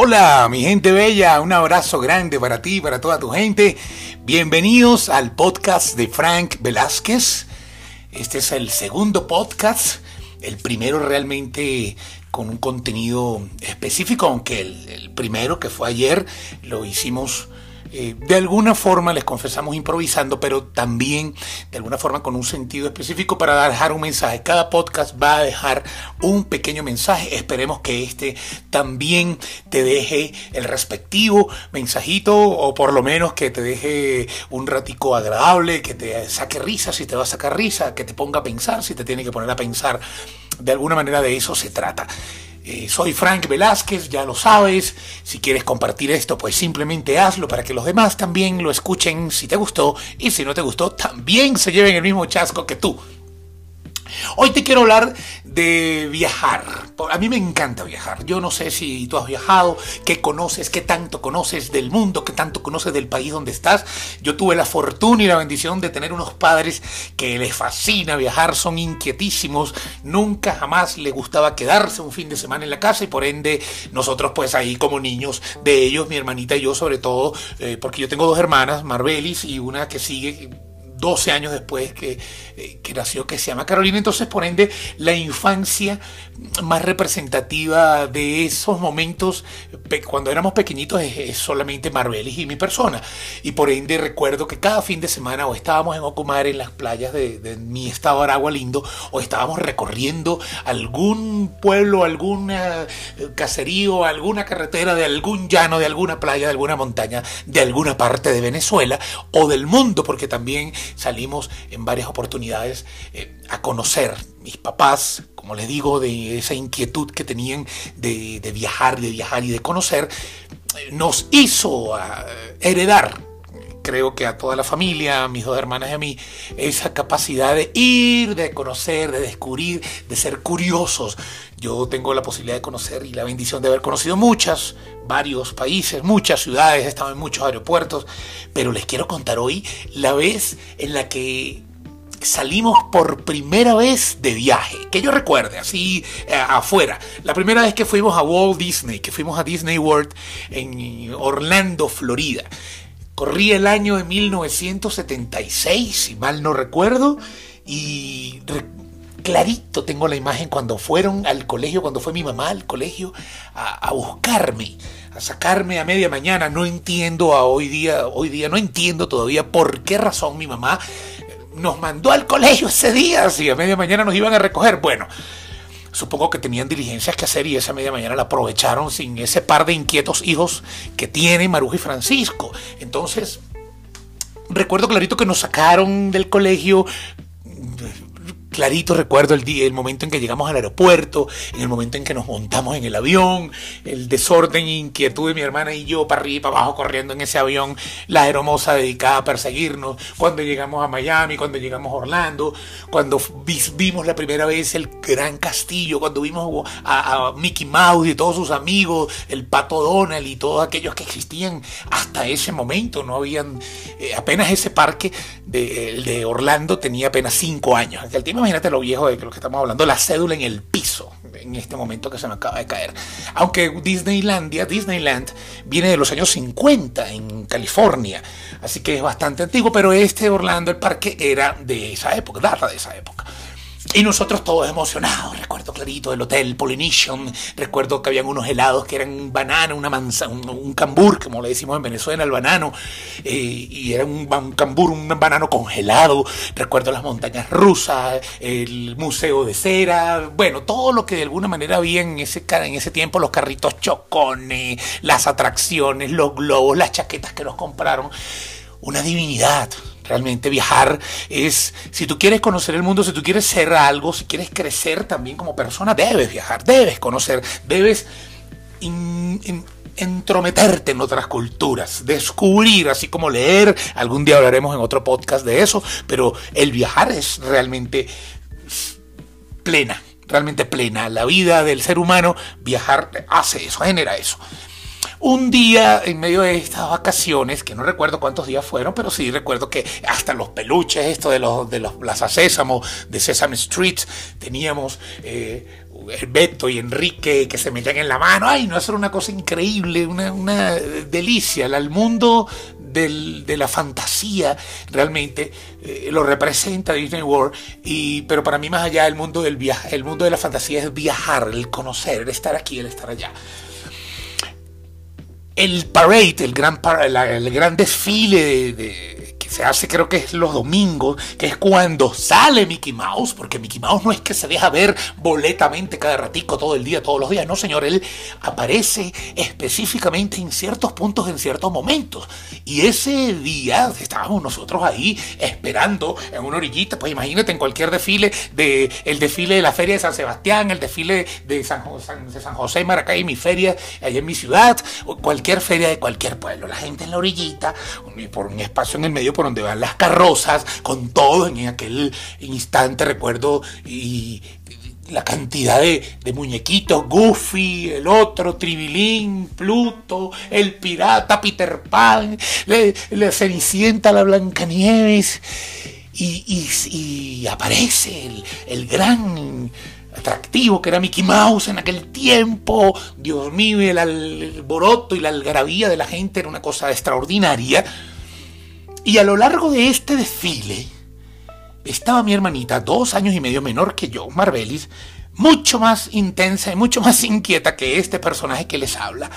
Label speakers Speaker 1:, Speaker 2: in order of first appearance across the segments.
Speaker 1: Hola, mi gente bella, un abrazo grande para ti, para toda tu gente. Bienvenidos al podcast de Frank Velázquez. Este es el segundo podcast, el primero realmente con un contenido específico, aunque el, primero que fue ayer lo hicimos eh, de alguna forma les confesamos improvisando, pero también de alguna forma con un sentido específico para dejar un mensaje. Cada podcast va a dejar un pequeño mensaje. Esperemos que este también te deje el respectivo mensajito o por lo menos que te deje un ratico agradable, que te saque risa si te va a sacar risa, que te ponga a pensar si te tiene que poner a pensar. De alguna manera de eso se trata. Eh, soy Frank Velázquez, ya lo sabes. Si quieres compartir esto, pues simplemente hazlo para que los demás también lo escuchen si te gustó y si no te gustó, también se lleven el mismo chasco que tú. Hoy te quiero hablar de viajar. A mí me encanta viajar. Yo no sé si tú has viajado, qué conoces, qué tanto conoces del mundo, qué tanto conoces del país donde estás. Yo tuve la fortuna y la bendición de tener unos padres que les fascina viajar, son inquietísimos. Nunca jamás les gustaba quedarse un fin de semana en la casa y por ende nosotros pues ahí como niños de ellos, mi hermanita y yo sobre todo, eh, porque yo tengo dos hermanas, Marbelis y una que sigue 12 años después que, eh, que, nació, que se llama Carolina. Entonces, por ende, la infancia más representativa de esos momentos, cuando éramos pequeñitos, es, solamente Marbelis y mi persona. Y por ende, recuerdo que cada fin de semana o estábamos en Ocumar, en las playas de, mi estado Aragua Lindo, o estábamos recorriendo algún pueblo, algún eh, caserío, alguna carretera de algún llano, de alguna playa, de alguna montaña, de alguna parte de Venezuela o del mundo, porque también salimos en varias oportunidades eh, a conocer. Mis papás, como les digo, de esa inquietud que tenían de, viajar, de viajar y de conocer, eh, nos hizo ah, heredar creo que a toda la familia, a mis dos hermanas y a mí, esa capacidad de ir, de conocer, de descubrir, de ser curiosos. Yo tengo la posibilidad de conocer y la bendición de haber conocido muchas, varios países, muchas ciudades, he estado en muchos aeropuertos, pero les quiero contar hoy la vez en la que salimos por primera vez de viaje, que yo recuerde, así eh, afuera. La primera vez que fuimos a Walt Disney, que fuimos a Disney World en Orlando, Florida. Corría el año de 1976, si mal no recuerdo, y clarito tengo la imagen cuando fueron al colegio, cuando fue mi mamá al colegio a, buscarme, a sacarme a media mañana. No entiendo a hoy día, hoy día no entiendo todavía por qué razón mi mamá nos mandó al colegio ese día, si a media mañana nos iban a recoger. Bueno, Supongo que tenían diligencias que hacer y esa media mañana la aprovecharon sin ese par de inquietos hijos que tiene Maruja y Francisco. Entonces, recuerdo clarito que nos sacaron del colegio clarito recuerdo el, día, el momento en que llegamos al aeropuerto, en el momento en que nos montamos en el avión, el desorden e inquietud de mi hermana y yo para arriba y para abajo corriendo en ese avión, la aeromoza dedicada a perseguirnos, cuando llegamos a Miami, cuando llegamos a Orlando, cuando vimos la primera vez el gran castillo, cuando vimos a, Mickey Mouse y todos sus amigos, el pato Donald y todos aquellos que existían hasta ese momento, no habían eh, apenas ese parque de, de Orlando tenía apenas cinco años. Aquel tiempo imagínate lo viejo de lo que estamos hablando, la cédula en el piso en este momento que se me acaba de caer. Aunque Disneylandia, Disneyland, viene de los años 50 en California, así que es bastante antiguo, pero este Orlando, el parque, era de esa época, data de esa época. Y nosotros todos emocionados, recuerdo clarito del hotel Polynesian, recuerdo que habían unos helados que eran banano, una manzana, un, cambur, como le decimos en Venezuela, el banano, eh, y era un, cambur, un banano congelado, recuerdo las montañas rusas, el museo de cera, bueno, todo lo que de alguna manera había en ese, en ese tiempo, los carritos chocones, las atracciones, los globos, las chaquetas que nos compraron, una divinidad, Realmente viajar es, si tú quieres conocer el mundo, si tú quieres ser algo, si quieres crecer también como persona, debes viajar, debes conocer, debes entrometerte en otras culturas, descubrir, así como leer, algún día hablaremos en otro podcast de eso, pero el viajar es realmente plena, realmente plena. La vida del ser humano, viajar hace eso, genera eso. Un día en medio de estas vacaciones, que no recuerdo cuántos días fueron, pero sí recuerdo que hasta los peluches, esto de los de los Plaza Sésamo, de Sesame Street, teníamos eh, Beto y Enrique que se metían en la mano. Ay, no, eso una cosa increíble, una, una delicia. El mundo del, de la fantasía realmente eh, lo representa Disney World. Y, pero para mí, más allá, el mundo del viaje, el mundo de la fantasía es viajar, el conocer, el estar aquí, el estar allá el parade, el gran, el gran desfile de, se hace creo que es los domingos, que es cuando sale Mickey Mouse, porque Mickey Mouse no es que se deja ver boletamente cada ratico, todo el día, todos los días, no señor, él aparece específicamente en ciertos puntos, en ciertos momentos. Y ese día estábamos nosotros ahí esperando en una orillita, pues imagínate en cualquier desfile, de, el desfile de la Feria de San Sebastián, el desfile de San, de San José Maracay, mi feria allá en mi ciudad, o cualquier feria de cualquier pueblo, la gente en la orillita, por un espacio en el medio por donde van las carrozas, con todo en aquel instante, recuerdo, y la cantidad de, muñequitos, Goofy, el otro, Tribilín, Pluto, el pirata, Peter Pan, la Cenicienta, la Blancanieves, y, y, aparece el, el gran atractivo que era Mickey Mouse en aquel tiempo. Dios mío, el alboroto y la algarabía de la gente era una cosa extraordinaria. Y a lo largo de este desfile estaba mi hermanita, dos años y medio menor que yo, Marbelis, mucho más intensa y mucho más inquieta que este personaje que les habla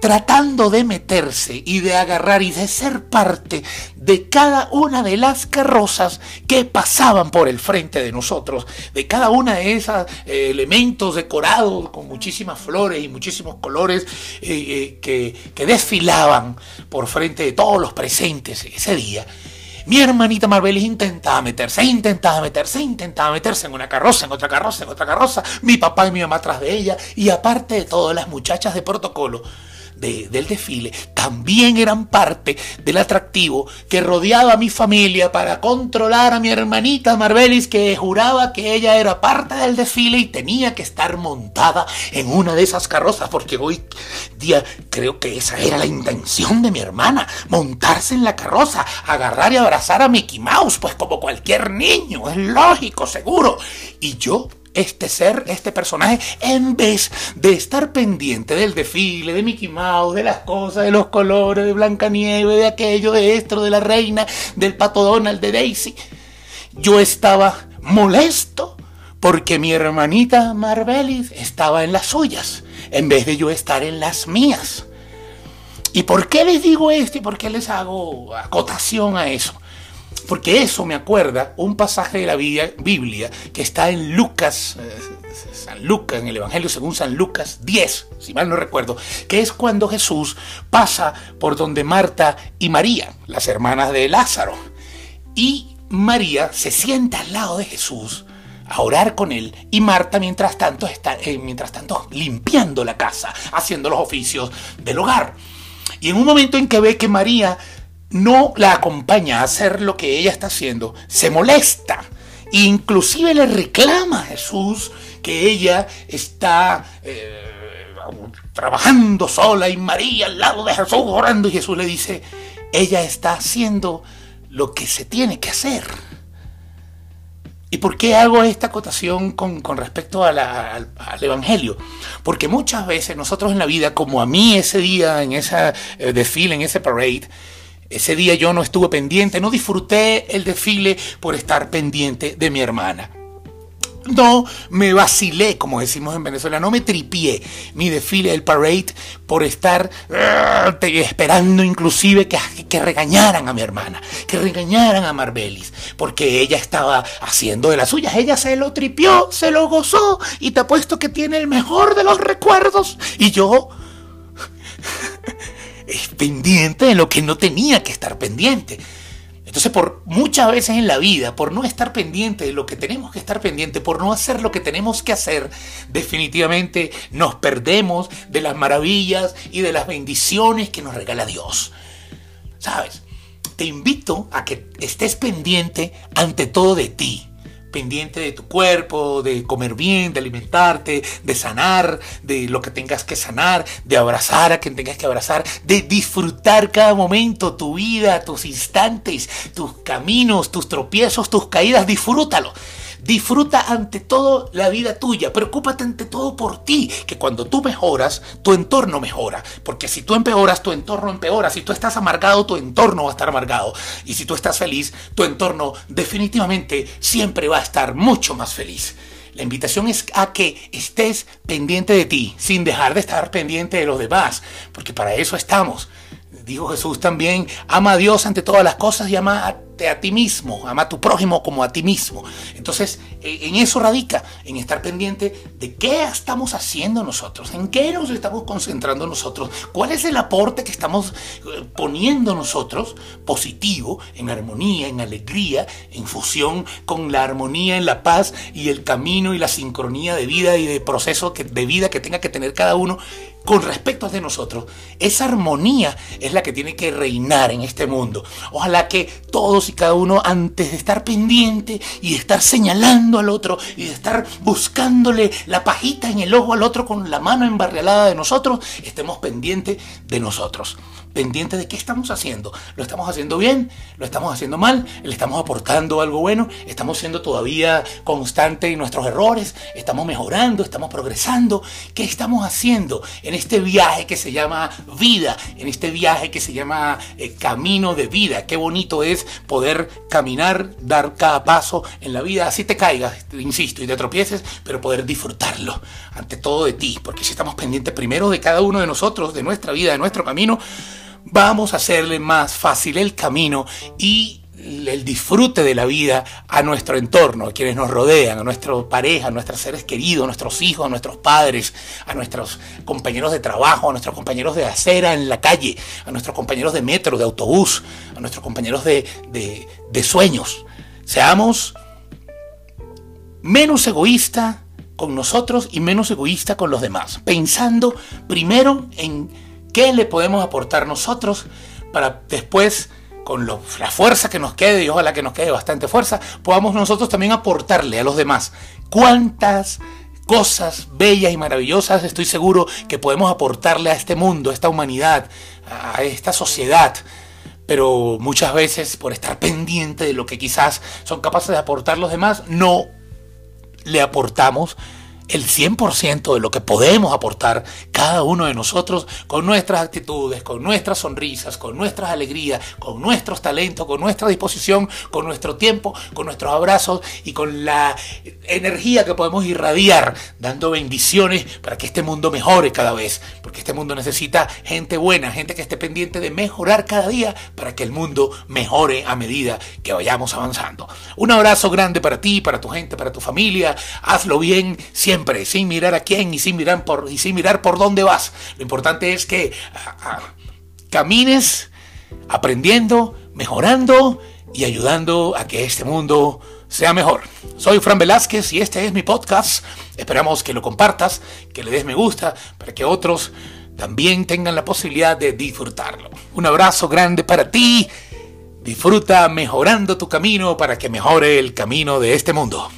Speaker 1: tratando de meterse y de agarrar y de ser parte de cada una de las carrozas que pasaban por el frente de nosotros, de cada una de esos eh, elementos decorados con muchísimas flores y muchísimos colores eh, eh, que, que desfilaban por frente de todos los presentes ese día. Mi hermanita Marbelis intentaba meterse, intentaba meterse, intentaba meterse en una carroza, en otra carroza, en otra carroza, mi papá y mi mamá atrás de ella, y aparte de todo, las muchachas de protocolo del desfile también eran parte del atractivo que rodeaba a mi familia para controlar a mi hermanita Marbelis que juraba que ella era parte del desfile y tenía que estar montada en una de esas carrozas porque hoy día creo que esa era la intención de mi hermana, montarse en la carroza, agarrar y abrazar a Mickey Mouse, pues como cualquier niño, es lógico, seguro. Y yo este ser, este personaje, en vez de estar pendiente del desfile, de Mickey Mouse, de las cosas, de los colores, de Blancanieves, de aquello, de esto, de la reina, del pato Donald, de Daisy, yo estaba molesto porque mi hermanita Marbelis estaba en las suyas, en vez de yo estar en las mías. ¿Y por qué les digo esto y por qué les hago acotación a eso? Porque eso me acuerda un pasaje de la Biblia que está en Lucas, eh, San Lucas, en el Evangelio según San Lucas 10, si mal no recuerdo, que es cuando Jesús pasa por donde Marta y María, las hermanas de Lázaro, y María se sienta al lado de Jesús a orar con él y Marta mientras tanto está eh, mientras tanto limpiando la casa, haciendo los oficios del hogar. Y en un momento en que ve que María no la acompaña a hacer lo que ella está haciendo, se molesta. Inclusive le reclama a Jesús que ella está eh, trabajando sola y María al lado de Jesús orando y Jesús le dice, ella está haciendo lo que se tiene que hacer. ¿Y por qué hago esta acotación con, respecto al, Evangelio? Porque muchas veces nosotros en la vida, como a mí ese día, en ese eh, desfile, en ese parade, ese día yo no estuve pendiente, no disfruté el desfile por estar pendiente de mi hermana. No me vacilé, como decimos en Venezuela, no me tripié mi desfile, el parade, por estar uh, esperando inclusive que, que, regañaran a mi hermana, que regañaran a Marbelis, porque ella estaba haciendo de las suyas, ella se lo tripió, se lo gozó y te apuesto que tiene el mejor de los recuerdos. Y yo pendiente de lo que no tenía que estar pendiente. Entonces, por muchas veces en la vida, por no estar pendiente de lo que tenemos que estar pendiente, por no hacer lo que tenemos que hacer, definitivamente nos perdemos de las maravillas y de las bendiciones que nos regala Dios. ¿Sabes? Te invito a que estés pendiente ante todo de ti, pendiente de tu cuerpo, de comer bien, de alimentarte, de sanar, de lo que tengas que sanar, de abrazar a quien tengas que abrazar, de disfrutar cada momento, tu vida, tus instantes, tus caminos, tus tropiezos, tus caídas, disfrútalo. Disfruta ante todo la vida tuya, preocúpate ante todo por ti, que cuando tú mejoras, tu entorno mejora, porque si tú empeoras, tu entorno empeora, si tú estás amargado, tu entorno va a estar amargado, y si tú estás feliz, tu entorno definitivamente siempre va a estar mucho más feliz. La invitación es a que estés pendiente de ti, sin dejar de estar pendiente de los demás, porque para eso estamos. Dijo Jesús también, ama a Dios ante todas las cosas y ama a a ti mismo, ama a tu prójimo como a ti mismo. Entonces, e, en eso radica, en estar pendiente de qué estamos haciendo nosotros, en qué nos estamos concentrando nosotros, cuál es el aporte que estamos eh, poniendo nosotros positivo, en armonía, en alegría, en fusión con la armonía, en la paz y el camino y la sincronía de vida y de proceso de vida que tenga que tener cada uno con respecto a de nosotros. Esa armonía es la que tiene que reinar en este mundo. Ojalá que todos y cada uno, antes de estar pendiente y de estar señalando al otro y de estar buscándole la pajita en el ojo al otro con la mano embarrialada de nosotros, estemos pendientes de nosotros pendiente de qué estamos haciendo. ¿Lo estamos haciendo bien? ¿Lo estamos haciendo mal? ¿Le estamos aportando algo bueno? ¿Estamos siendo todavía constantes en nuestros errores? ¿Estamos mejorando? ¿Estamos progresando? ¿Qué estamos haciendo en este viaje que se llama vida? En este viaje que se llama eh, camino de vida. Qué bonito es poder caminar, dar cada paso en la vida. Así te caigas, insisto, y te tropieces, pero poder disfrutarlo ante todo de ti. Porque si estamos pendientes primero de cada uno de nosotros, de nuestra vida, de nuestro camino, vamos a hacerle más fácil el camino y el disfrute de la vida a nuestro entorno, a quienes nos rodean, a nuestra pareja, a nuestros seres queridos, a nuestros hijos, a nuestros padres, a nuestros compañeros de trabajo, a nuestros compañeros de acera en la calle, a nuestros compañeros de metro, de autobús, a nuestros compañeros de, de sueños. Seamos menos egoístas con nosotros y menos egoístas con los demás, pensando primero en ¿Qué le podemos aportar nosotros para después, con la fuerza que nos quede, y ojalá que nos quede bastante fuerza, podamos nosotros también aportarle a los demás? ¿Cuántas cosas bellas y maravillosas estoy seguro que podemos aportarle a este mundo, a esta humanidad, a esta sociedad? Pero muchas veces por estar pendiente de lo que quizás son capaces de aportar los demás, no le aportamos el 100% de lo que podemos aportar cada uno de nosotros con nuestras actitudes, con nuestras sonrisas, con nuestras alegrías, con nuestros talentos, con nuestra disposición, con nuestro tiempo, con nuestros abrazos y con la energía que podemos irradiar, dando bendiciones para que este mundo mejore cada vez, porque este mundo necesita gente buena, gente que esté pendiente de mejorar cada día para que el mundo mejore a medida que vayamos avanzando. Un abrazo grande para ti, para tu gente, para tu familia, hazlo bien siempre sin mirar a quién y sin mirar por, y mirar por dónde vas. Lo importante es que ah, ah, camines aprendiendo, mejorando y ayudando a que este mundo sea mejor. Soy Fran Velázquez y este es mi podcast. Esperamos que lo compartas, que le des me gusta para que otros también tengan la posibilidad de disfrutarlo. Un abrazo grande para ti. Disfruta mejorando tu camino para que mejore el camino de este mundo.